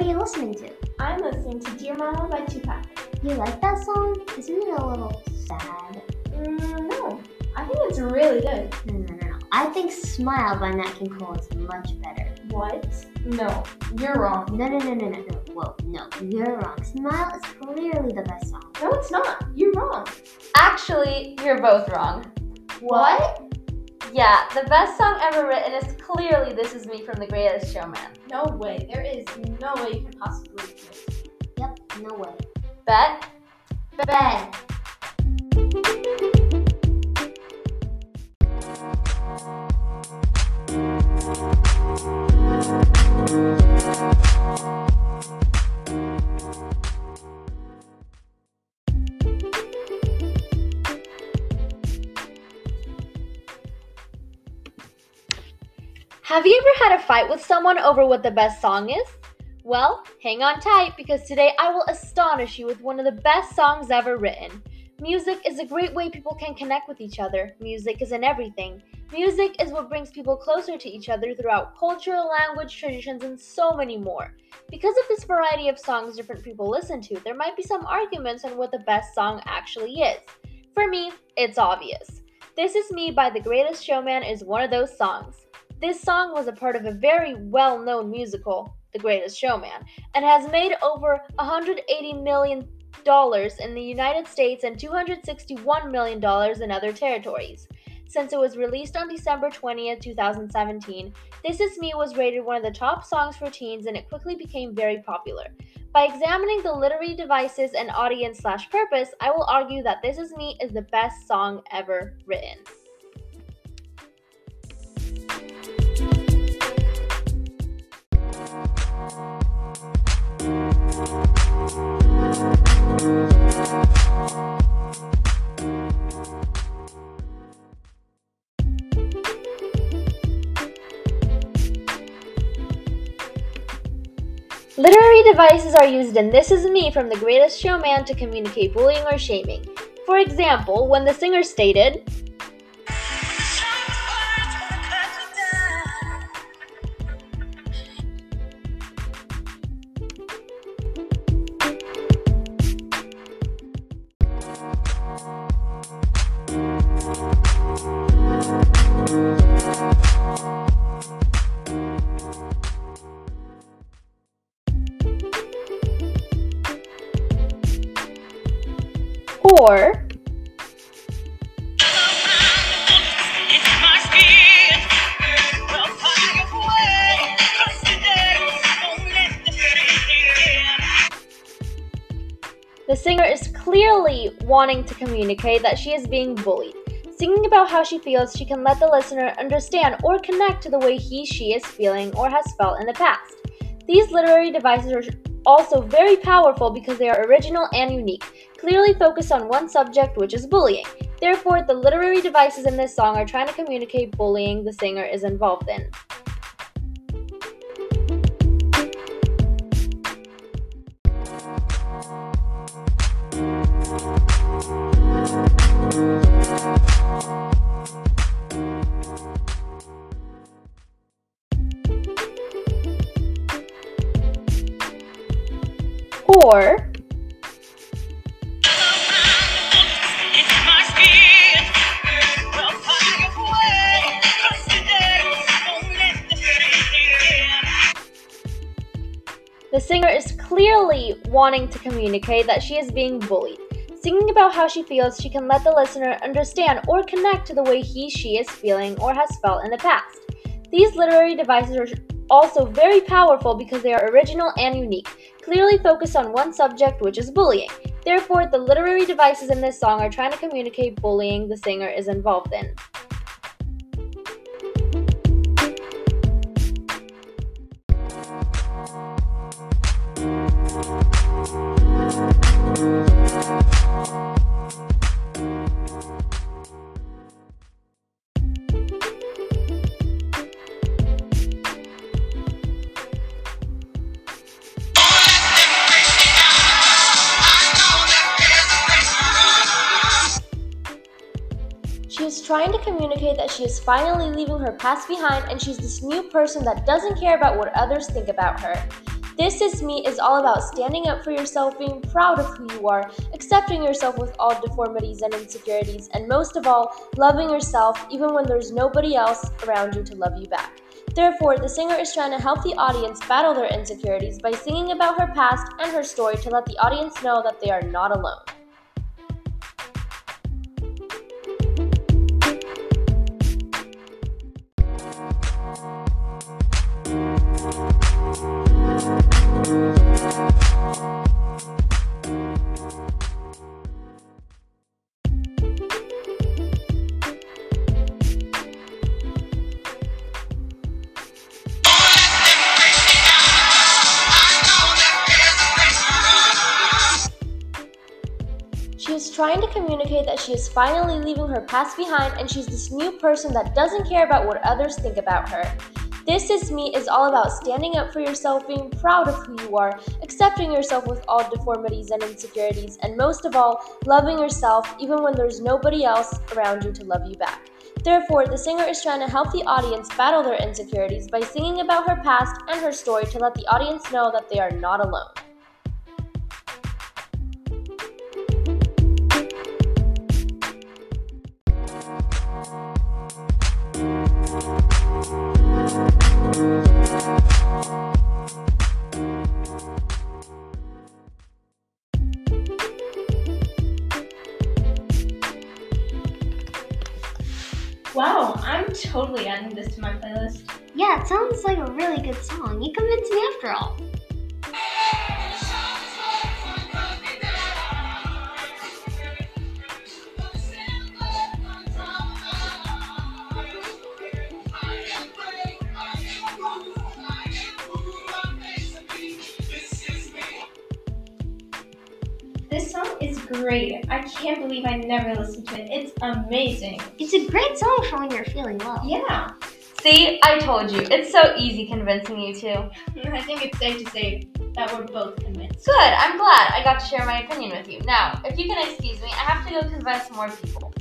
what are you listening to? I'm listening to Dear Mama by Tupac. You like that song? Isn't it a little sad? Mm, no, I think it's really good. No, no, no, no. I think Smile by Nat King Cole is much better. What? No, you're wrong. No, no, no, no, no, no. Whoa, no, you're wrong. Smile is clearly the best song. No, it's not. You're wrong. Actually, you're both wrong. What? Yeah, the best song ever written is clearly This Is Me from The Greatest Showman. No way. There is no way you can possibly do. Yep, no way. Bet? Ben. Have you ever had a fight with someone over what the best song is? Well, hang on tight because today I will astonish you with one of the best songs ever written. Music is a great way people can connect with each other. Music is in everything. Music is what brings people closer to each other throughout culture, language, traditions, and so many more. Because of this variety of songs different people listen to, there might be some arguments on what the best song actually is. For me, it's obvious. This Is Me by The Greatest Showman is one of those songs. This song was a part of a very well known musical, The Greatest Showman, and has made over $180 million in the United States and $261 million in other territories. Since it was released on December 20th, 2017, This Is Me was rated one of the top songs for teens and it quickly became very popular. By examining the literary devices and audience slash purpose, I will argue that This Is Me is the best song ever written. Literary devices are used in This Is Me from The Greatest Showman to communicate bullying or shaming. For example, when the singer stated, or The singer is clearly wanting to communicate that she is being bullied. Singing about how she feels, she can let the listener understand or connect to the way he, she is feeling or has felt in the past. These literary devices are also very powerful because they are original and unique, clearly focused on one subject, which is bullying. Therefore, the literary devices in this song are trying to communicate bullying the singer is involved in. Or The singer is clearly wanting to communicate that she is being bullied. Singing about how she feels, she can let the listener understand or connect to the way he, she is feeling or has felt in the past. These literary devices are also very powerful because they are original and unique, clearly focused on one subject, which is bullying. Therefore, the literary devices in this song are trying to communicate bullying the singer is involved in. Trying to communicate that she is finally leaving her past behind and she's this new person that doesn't care about what others think about her. This Is Me is all about standing up for yourself, being proud of who you are, accepting yourself with all deformities and insecurities, and most of all, loving yourself even when there's nobody else around you to love you back. Therefore, the singer is trying to help the audience battle their insecurities by singing about her past and her story to let the audience know that they are not alone. Trying to communicate that she is finally leaving her past behind and she's this new person that doesn't care about what others think about her. This Is Me is all about standing up for yourself, being proud of who you are, accepting yourself with all deformities and insecurities, and most of all, loving yourself even when there's nobody else around you to love you back. Therefore, the singer is trying to help the audience battle their insecurities by singing about her past and her story to let the audience know that they are not alone. Wow, I'm totally adding this to my playlist. Yeah, it sounds like a really good song. You convinced me after all. This song is great. I can't believe I never listened to it. It's amazing. It's a great song for when you're feeling low. Yeah. See, I told you, it's so easy convincing you two. I think it's safe to say that we're both convinced. Good, I'm glad I got to share my opinion with you. Now, if you can excuse me, I have to go convince more people.